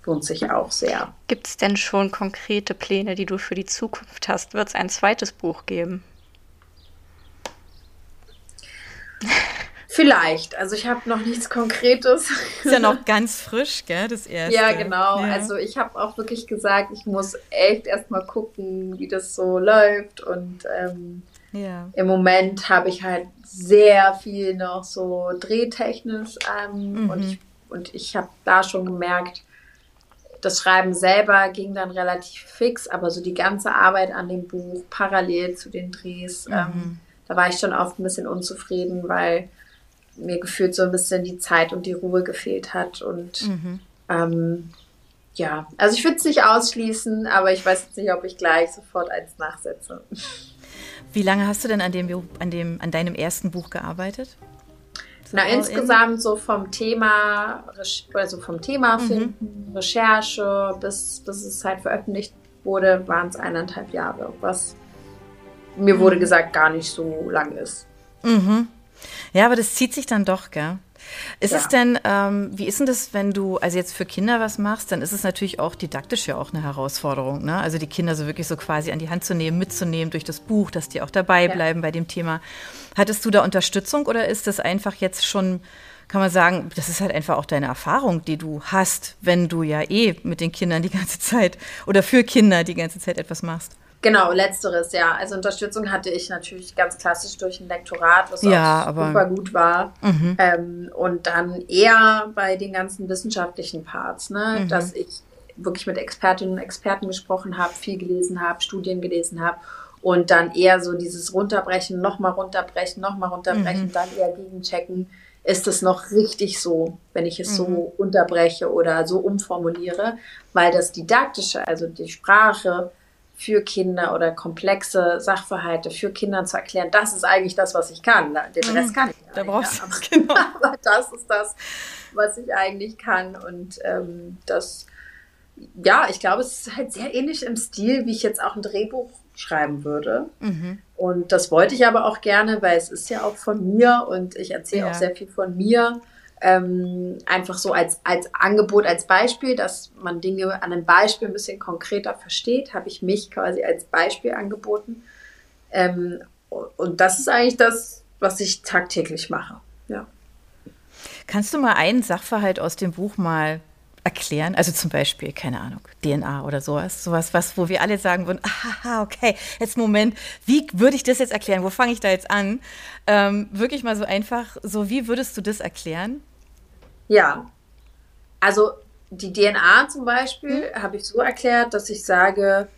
lohnt sich auch sehr. Gibt es denn schon konkrete Pläne, die du für die Zukunft hast? Wird es ein zweites Buch geben? Vielleicht. Also ich habe noch nichts Konkretes. Ist ja noch ganz frisch, gell, das erste. Ja, genau. Ja. Also ich habe auch wirklich gesagt, ich muss echt erstmal gucken, wie das so läuft. Und ähm, ja. im Moment habe ich halt sehr viel noch so drehtechnisch. Ähm, mhm. Und ich, und ich habe da schon gemerkt, das Schreiben selber ging dann relativ fix, aber so die ganze Arbeit an dem Buch parallel zu den Drehs, mhm. ähm, da war ich schon oft ein bisschen unzufrieden, weil mir gefühlt so ein bisschen die Zeit und die Ruhe gefehlt hat. Und mhm. ähm, ja, also ich würde es nicht ausschließen, aber ich weiß jetzt nicht, ob ich gleich sofort eins nachsetze. Wie lange hast du denn an dem, an dem, an deinem ersten Buch gearbeitet? So Na, insgesamt in? so vom Thema, also vom Thema mhm. finden, Recherche, bis, bis es halt veröffentlicht wurde, waren es eineinhalb Jahre, was mir wurde mhm. gesagt gar nicht so lang ist. Mhm. Ja, aber das zieht sich dann doch, gell? Ist ja. es denn, ähm, wie ist denn das, wenn du also jetzt für Kinder was machst, dann ist es natürlich auch didaktisch ja auch eine Herausforderung, ne? Also die Kinder so wirklich so quasi an die Hand zu nehmen, mitzunehmen durch das Buch, dass die auch dabei bleiben ja. bei dem Thema. Hattest du da Unterstützung oder ist das einfach jetzt schon, kann man sagen, das ist halt einfach auch deine Erfahrung, die du hast, wenn du ja eh mit den Kindern die ganze Zeit oder für Kinder die ganze Zeit etwas machst? Genau, letzteres, ja. Also Unterstützung hatte ich natürlich ganz klassisch durch ein Lektorat, was ja, auch super gut war. Mhm. Ähm, und dann eher bei den ganzen wissenschaftlichen Parts, ne? Mhm. dass ich wirklich mit Expertinnen und Experten gesprochen habe, viel gelesen habe, Studien gelesen habe und dann eher so dieses Runterbrechen, nochmal runterbrechen, nochmal runterbrechen, mhm. dann eher gegenchecken, ist es noch richtig so, wenn ich es mhm. so unterbreche oder so umformuliere, weil das Didaktische, also die Sprache, für Kinder oder komplexe Sachverhalte für Kinder zu erklären, das ist eigentlich das, was ich kann. Den Rest mhm. kann ich nicht. Da brauchst du genau. aber das ist das, was ich eigentlich kann. Und ähm, das, ja, ich glaube, es ist halt sehr ähnlich im Stil, wie ich jetzt auch ein Drehbuch schreiben würde. Mhm. Und das wollte ich aber auch gerne, weil es ist ja auch von mir und ich erzähle ja. auch sehr viel von mir ähm, einfach so als, als Angebot, als Beispiel, dass man Dinge an einem Beispiel ein bisschen konkreter versteht, habe ich mich quasi als Beispiel angeboten. Ähm, und das ist eigentlich das, was ich tagtäglich mache. Ja. Kannst du mal einen Sachverhalt aus dem Buch mal erklären? Also zum Beispiel, keine Ahnung, DNA oder sowas. Sowas, was, wo wir alle sagen würden, aha, okay, jetzt Moment, wie würde ich das jetzt erklären? Wo fange ich da jetzt an? Ähm, wirklich mal so einfach, so wie würdest du das erklären? Ja, also die DNA zum Beispiel hm? habe ich so erklärt, dass ich sage,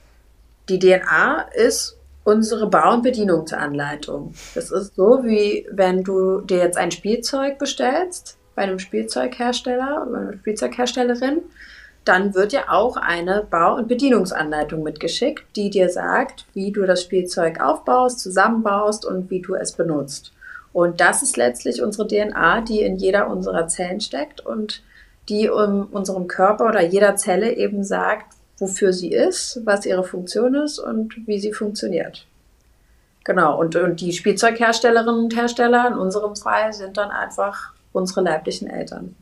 die DNA ist unsere Bau- und Bedienungsanleitung. Das ist so, wie wenn du dir jetzt ein Spielzeug bestellst bei einem Spielzeughersteller oder einer Spielzeugherstellerin, dann wird dir auch eine Bau- und Bedienungsanleitung mitgeschickt, die dir sagt, wie du das Spielzeug aufbaust, zusammenbaust und wie du es benutzt. Und das ist letztlich unsere DNA, die in jeder unserer Zellen steckt und die um unserem Körper oder jeder Zelle eben sagt, wofür sie ist, was ihre Funktion ist und wie sie funktioniert. Genau, und, und die Spielzeugherstellerinnen und Hersteller in unserem Fall sind dann einfach unsere leiblichen Eltern.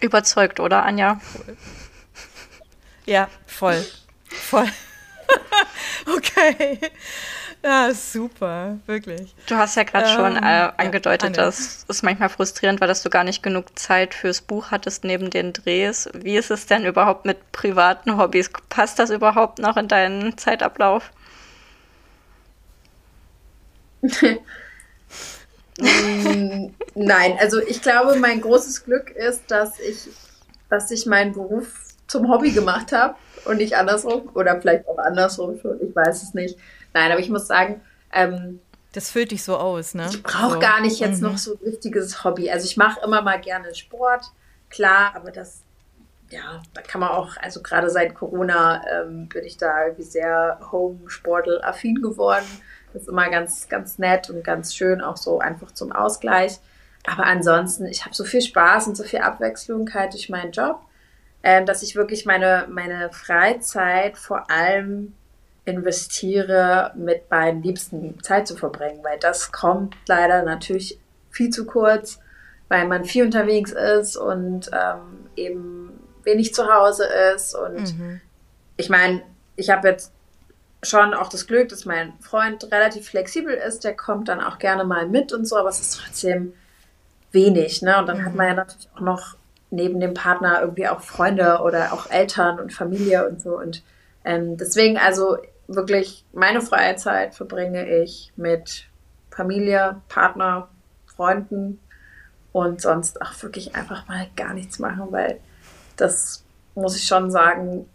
Überzeugt, oder Anja? Ja, voll. Voll. okay. Ja, super, wirklich. Du hast ja gerade ähm, schon äh, angedeutet, ja, dass es manchmal frustrierend war, dass du gar nicht genug Zeit fürs Buch hattest neben den Drehs. Wie ist es denn überhaupt mit privaten Hobbys? Passt das überhaupt noch in deinen Zeitablauf? Nein, also ich glaube, mein großes Glück ist, dass ich, dass ich meinen Beruf zum Hobby gemacht habe und nicht andersrum oder vielleicht auch andersrum schon, ich weiß es nicht. Nein, aber ich muss sagen, ähm, das füllt dich so aus, ne? Ich brauche so. gar nicht jetzt mhm. noch so ein richtiges Hobby. Also ich mache immer mal gerne Sport, klar, aber das, ja, da kann man auch, also gerade seit Corona ähm, bin ich da irgendwie sehr Home-Sportel-affin geworden. Das ist immer ganz, ganz nett und ganz schön, auch so einfach zum Ausgleich. Aber ansonsten, ich habe so viel Spaß und so viel Abwechslung halt durch meinen Job, äh, dass ich wirklich meine, meine Freizeit vor allem investiere, mit meinen Liebsten Zeit zu verbringen, weil das kommt leider natürlich viel zu kurz, weil man viel unterwegs ist und ähm, eben wenig zu Hause ist. Und mhm. ich meine, ich habe jetzt schon auch das Glück, dass mein Freund relativ flexibel ist. Der kommt dann auch gerne mal mit und so, aber es ist trotzdem wenig. Ne? Und dann mhm. hat man ja natürlich auch noch neben dem Partner irgendwie auch Freunde oder auch Eltern und Familie und so. Und ähm, deswegen, also wirklich, meine freie Zeit verbringe ich mit Familie, Partner, Freunden und sonst auch wirklich einfach mal gar nichts machen, weil das muss ich schon sagen,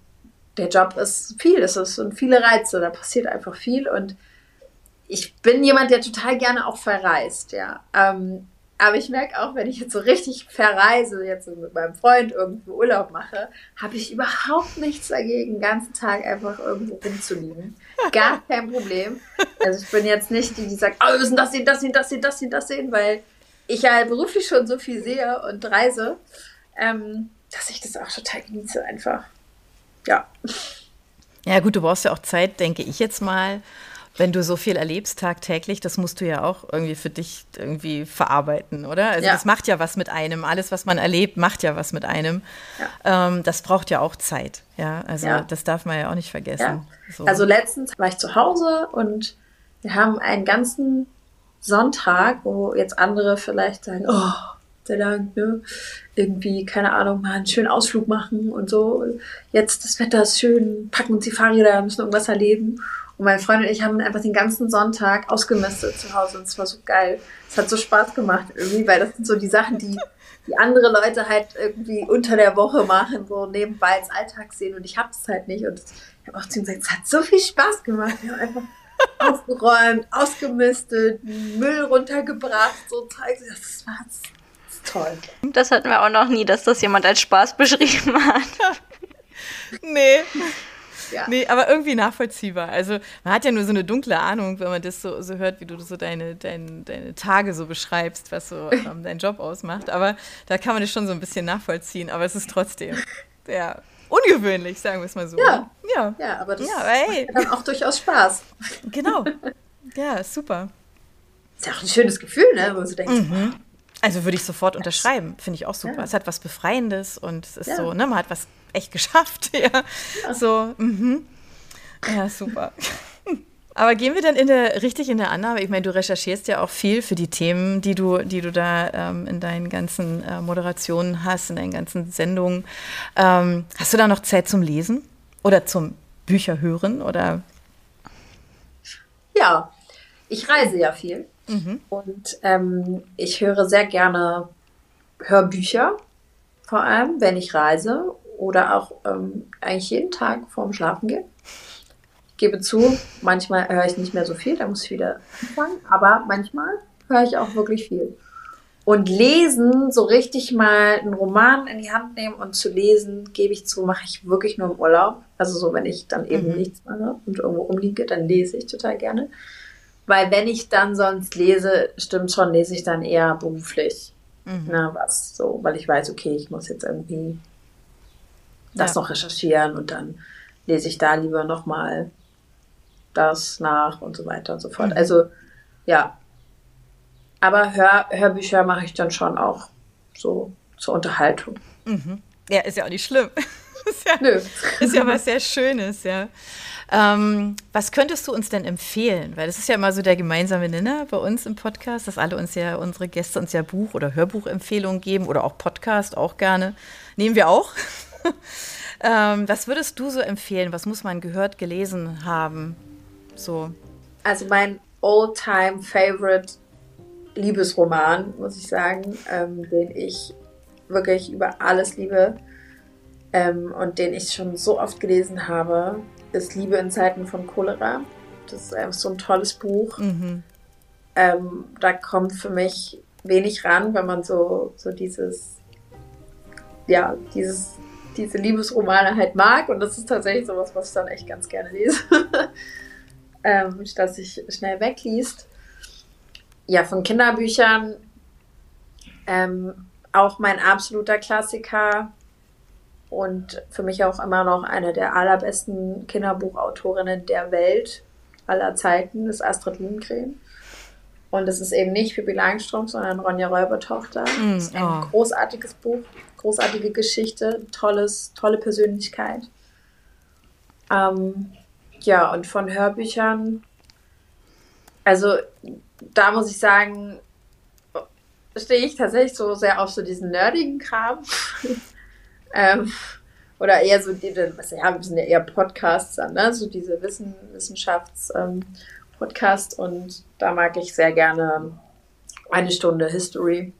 der Job ist viel, es sind viele Reize, da passiert einfach viel und ich bin jemand, der total gerne auch verreist, ja. Ähm, aber ich merke auch, wenn ich jetzt so richtig verreise, jetzt so mit meinem Freund irgendwo Urlaub mache, habe ich überhaupt nichts dagegen, den ganzen Tag einfach irgendwo rumzuliegen. Gar kein Problem. Also ich bin jetzt nicht die, die sagt, oh, wir müssen das sehen, das sehen, das sehen, das sehen, das sehen, weil ich ja beruflich schon so viel sehe und reise, ähm, dass ich das auch total genieße einfach ja. Ja, gut, du brauchst ja auch Zeit, denke ich jetzt mal. Wenn du so viel erlebst tagtäglich, das musst du ja auch irgendwie für dich irgendwie verarbeiten, oder? Also ja. das macht ja was mit einem. Alles, was man erlebt, macht ja was mit einem. Ja. Ähm, das braucht ja auch Zeit. Ja, also ja. das darf man ja auch nicht vergessen. So. Also letztens war ich zu Hause und wir haben einen ganzen Sonntag, wo jetzt andere vielleicht sagen, oh, sei Dank, ne? Irgendwie, keine Ahnung, mal einen schönen Ausflug machen und so. Jetzt, das Wetter ist schön, packen uns die Fahrräder, müssen irgendwas erleben. Und mein Freund und ich haben einfach den ganzen Sonntag ausgemistet zu Hause und es war so geil. Es hat so Spaß gemacht irgendwie, weil das sind so die Sachen, die, die andere Leute halt irgendwie unter der Woche machen, so nebenbei als Alltag sehen und ich hab's halt nicht. Und ich habe auch zu ihm gesagt, es hat so viel Spaß gemacht. Wir haben einfach aufgeräumt, ausgemistet, Müll runtergebracht, so Zeug. Das war toll. Das hatten wir auch noch nie, dass das jemand als Spaß beschrieben hat. nee. Ja. Nee, aber irgendwie nachvollziehbar. Also man hat ja nur so eine dunkle Ahnung, wenn man das so, so hört, wie du so deine, deine, deine Tage so beschreibst, was so ähm, dein Job ausmacht. Aber da kann man das schon so ein bisschen nachvollziehen. Aber es ist trotzdem ja, ungewöhnlich, sagen wir es mal so. Ja, ja. ja aber das ja, aber hey. macht dann auch durchaus Spaß. Genau. Ja, super. Ist ja auch ein schönes Gefühl, ne? wo man so denkt, mhm. Also würde ich sofort unterschreiben. Finde ich auch super. Ja. Es hat was Befreiendes und es ist ja. so, ne, man hat was echt geschafft. Ja. ja. So, mhm. Ja, super. Aber gehen wir dann in der, richtig in der Annahme? Ich meine, du recherchierst ja auch viel für die Themen, die du, die du da ähm, in deinen ganzen äh, Moderationen hast, in deinen ganzen Sendungen. Ähm, hast du da noch Zeit zum Lesen oder zum Bücher hören oder? Ja, ich reise ja viel mhm. und ähm, ich höre sehr gerne Hörbücher, vor allem wenn ich reise oder auch ähm, eigentlich jeden Tag vorm Schlafen gehen gebe zu, manchmal höre ich nicht mehr so viel, da muss ich wieder anfangen, aber manchmal höre ich auch wirklich viel. Und lesen, so richtig mal einen Roman in die Hand nehmen und zu lesen, gebe ich zu, mache ich wirklich nur im Urlaub. Also so, wenn ich dann eben mhm. nichts mache und irgendwo rumliege, dann lese ich total gerne. Weil wenn ich dann sonst lese, stimmt schon, lese ich dann eher beruflich. Mhm. Na, was so, weil ich weiß, okay, ich muss jetzt irgendwie das ja. noch recherchieren und dann lese ich da lieber nochmal das nach und so weiter und so fort. Mhm. Also ja. Aber Hör, Hörbücher mache ich dann schon auch so zur Unterhaltung. Mhm. Ja, ist ja auch nicht schlimm. ist, ja, Nö. ist ja was sehr Schönes, ja. Ähm, was könntest du uns denn empfehlen? Weil das ist ja immer so der gemeinsame Nenner bei uns im Podcast, dass alle uns ja, unsere Gäste uns ja Buch- oder Hörbuchempfehlungen geben oder auch Podcast auch gerne. Nehmen wir auch. ähm, was würdest du so empfehlen? Was muss man gehört, gelesen haben? So. Also mein all-time favorite Liebesroman, muss ich sagen, ähm, den ich wirklich über alles liebe ähm, und den ich schon so oft gelesen habe, ist Liebe in Zeiten von Cholera. Das ist einfach so ein tolles Buch. Mhm. Ähm, da kommt für mich wenig ran, wenn man so, so dieses, ja, dieses, diese Liebesromane halt mag. Und das ist tatsächlich sowas, was ich dann echt ganz gerne lese. ähm, dass sich schnell wegliest. Ja, von Kinderbüchern ähm, auch mein absoluter Klassiker und für mich auch immer noch eine der allerbesten Kinderbuchautorinnen der Welt aller Zeiten ist Astrid Lindgren. Und es ist eben nicht Pippi Langstrumpf, sondern Ronja Räubertochter. Mm, ist ein oh. großartiges Buch, großartige Geschichte, tolles, tolle Persönlichkeit. Ähm, ja, und von Hörbüchern, also da muss ich sagen, stehe ich tatsächlich so sehr auf so diesen nerdigen Kram. ähm, oder eher so, die, ja, wir sind ja eher Podcasts an, ne? so diese Wissen, Wissenschafts-Podcast ähm, und da mag ich sehr gerne eine Stunde History.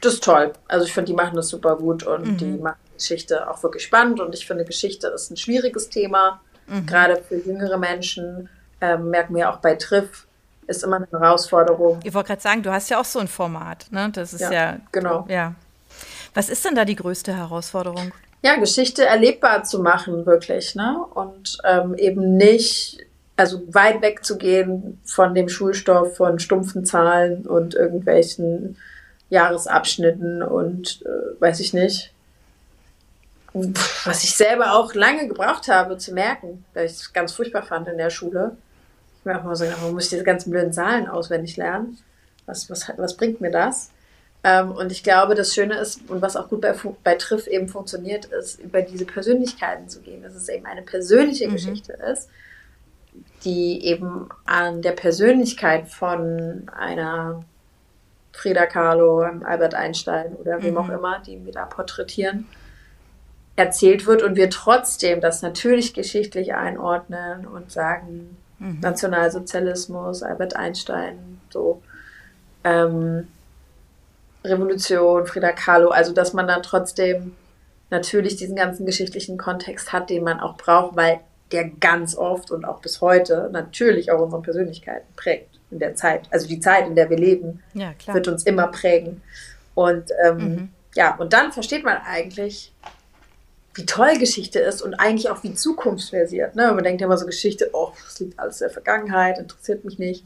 Das ist toll. Also ich finde, die machen das super gut und mhm. die machen Geschichte auch wirklich spannend und ich finde, Geschichte ist ein schwieriges Thema. Mhm. Gerade für jüngere Menschen ähm, merken wir auch bei Triff, ist immer eine Herausforderung. Ich wollte gerade sagen, du hast ja auch so ein Format, ne? Das ist ja, ja genau. Ja. Was ist denn da die größte Herausforderung? Ja, Geschichte erlebbar zu machen, wirklich, ne? Und ähm, eben nicht, also weit weg zu gehen von dem Schulstoff, von stumpfen Zahlen und irgendwelchen Jahresabschnitten und äh, weiß ich nicht, was ich selber auch lange gebraucht habe zu merken, weil ich es ganz furchtbar fand in der Schule. Ich mir auch mal so gedacht, warum muss ich diese ganzen blöden Zahlen auswendig lernen? Was, was, was bringt mir das? Ähm, und ich glaube, das Schöne ist, und was auch gut bei, bei Triff eben funktioniert, ist, über diese Persönlichkeiten zu gehen. Dass es eben eine persönliche mhm. Geschichte ist, die eben an der Persönlichkeit von einer Frida Kahlo, Albert Einstein oder wem mhm. auch immer, die wir da porträtieren, erzählt wird und wir trotzdem das natürlich geschichtlich einordnen und sagen, mhm. Nationalsozialismus, Albert Einstein, so ähm, Revolution, Frida Kahlo, also dass man dann trotzdem natürlich diesen ganzen geschichtlichen Kontext hat, den man auch braucht, weil der ganz oft und auch bis heute natürlich auch unsere Persönlichkeiten prägt in der Zeit. Also die Zeit, in der wir leben, ja, wird uns immer prägen. Und ähm, mhm. ja, und dann versteht man eigentlich, wie toll Geschichte ist und eigentlich auch wie zukunftsversiert. Ne? Man denkt ja immer so Geschichte, oh, das liegt alles in der Vergangenheit, interessiert mich nicht,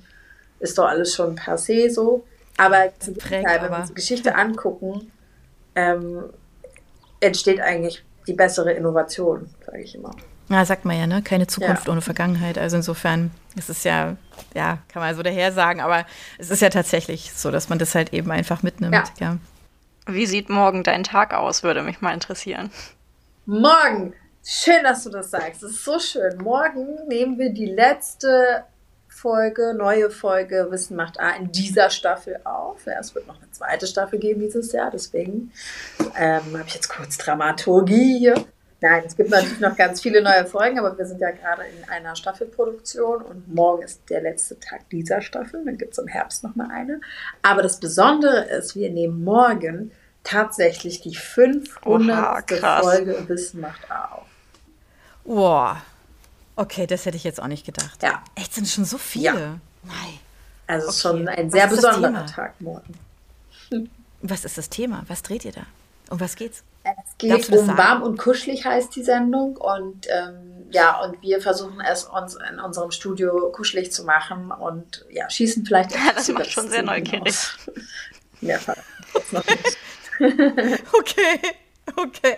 ist doch alles schon per se so. Aber, Prägt, wenn wir uns Geschichte angucken, ähm, entsteht eigentlich die bessere Innovation, sage ich immer. Ja, sagt man ja, ne? Keine Zukunft ja. ohne Vergangenheit. Also insofern ist es ja, ja, kann man so daher sagen, aber es ist ja tatsächlich so, dass man das halt eben einfach mitnimmt. Ja. ja. Wie sieht morgen dein Tag aus, würde mich mal interessieren. Morgen. Schön, dass du das sagst. Das ist so schön. Morgen nehmen wir die letzte Folge, neue Folge Wissen macht A in dieser Staffel auf. Ja, es wird noch eine zweite Staffel geben dieses Jahr, deswegen ähm, habe ich jetzt kurz Dramaturgie hier. Nein, es gibt natürlich noch ganz viele neue Folgen, aber wir sind ja gerade in einer Staffelproduktion und morgen ist der letzte Tag dieser Staffel. Dann gibt es im Herbst noch mal eine. Aber das Besondere ist, wir nehmen morgen tatsächlich die 500. Oha, Folge Wissen macht auf. Wow. Okay, das hätte ich jetzt auch nicht gedacht. Ja. Echt, sind schon so viele? Ja. Nein. Also okay. schon ein sehr besonderer Tag morgen. Was ist das Thema? Was dreht ihr da? Um was geht's? Es geht um sagen? warm und kuschelig heißt die Sendung und ähm, ja und wir versuchen es uns in unserem Studio kuschelig zu machen und ja schießen vielleicht. Ja, das macht schon sehr neugierig. Mehrfach. okay, okay,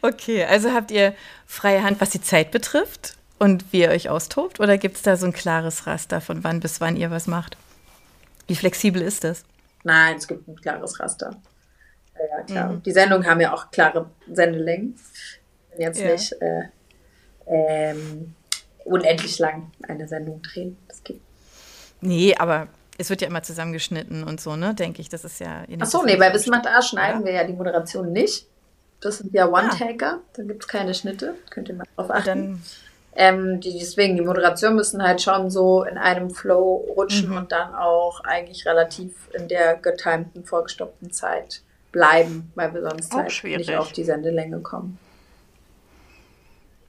okay. Also habt ihr freie Hand, was die Zeit betrifft und wie ihr euch austobt oder gibt es da so ein klares Raster von wann bis wann ihr was macht? Wie flexibel ist das? Nein, es gibt ein klares Raster. Ja, klar. Mhm. Die Sendungen haben ja auch klare Sendelängen. Jetzt ja. nicht äh, ähm, unendlich lang eine Sendung drehen. Das gibt. Nee, aber es wird ja immer zusammengeschnitten und so, ne? Denke ich. Das ist ja. Ach so, nee, bei Wissen A schneiden ja. wir ja die Moderation nicht. Das sind ja. One-Taker. Ah. Da gibt es keine Schnitte. Könnt ihr mal drauf achten. Dann ähm, die, deswegen, die Moderation müssen halt schon so in einem Flow rutschen mhm. und dann auch eigentlich relativ in der getimten, vorgestoppten Zeit bleiben, weil wir sonst auch halt schwierig. nicht auf die Sendelänge kommen.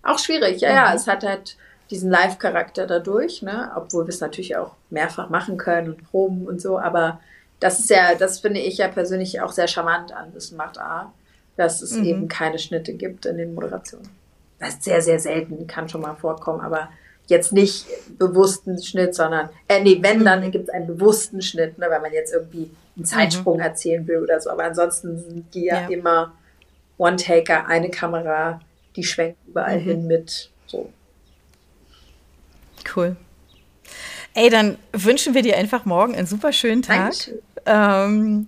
Auch schwierig, ja, mhm. ja. Es hat halt diesen Live-Charakter dadurch, ne? obwohl wir es natürlich auch mehrfach machen können und proben und so, aber das ist ja, das finde ich ja persönlich auch sehr charmant an Wissen macht A, dass es mhm. eben keine Schnitte gibt in den Moderationen. Das ist sehr, sehr selten, kann schon mal vorkommen, aber jetzt nicht bewussten Schnitt, sondern, äh, nee, wenn, dann gibt es einen bewussten Schnitt, ne, wenn man jetzt irgendwie einen Zeitsprung mhm. erzählen will oder so. Aber ansonsten sind die ja, ja. immer One-Taker, eine Kamera, die schwenkt überall mhm. hin mit. So. Cool. Ey, dann wünschen wir dir einfach morgen einen super schönen Tag. Ähm,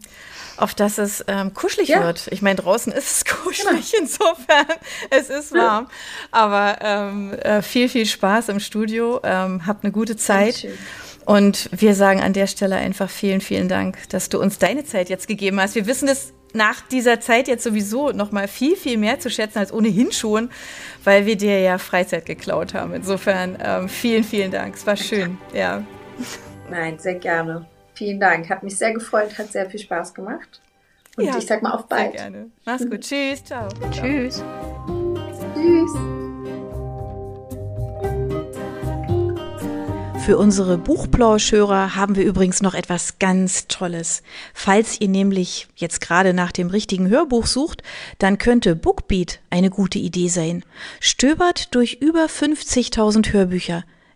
auf dass es ähm, kuschelig ja. wird. Ich meine, draußen ist es kuschelig, genau. insofern, es ist warm. Aber ähm, äh, viel, viel Spaß im Studio. Ähm, habt eine gute Zeit. Und wir sagen an der Stelle einfach vielen, vielen Dank, dass du uns deine Zeit jetzt gegeben hast. Wir wissen es nach dieser Zeit jetzt sowieso noch mal viel, viel mehr zu schätzen als ohnehin schon, weil wir dir ja Freizeit geklaut haben. Insofern ähm, vielen, vielen Dank. Es war schön. Ja. Nein, sehr gerne. Vielen Dank. Hat mich sehr gefreut, hat sehr viel Spaß gemacht. Und ja, ich sag mal auf bald. Sehr gerne. Mach's gut. Tschüss. Ciao. Tschüss. Tschüss. Für unsere Buchplauschhörer haben wir übrigens noch etwas ganz Tolles. Falls ihr nämlich jetzt gerade nach dem richtigen Hörbuch sucht, dann könnte Bookbeat eine gute Idee sein. Stöbert durch über 50.000 Hörbücher.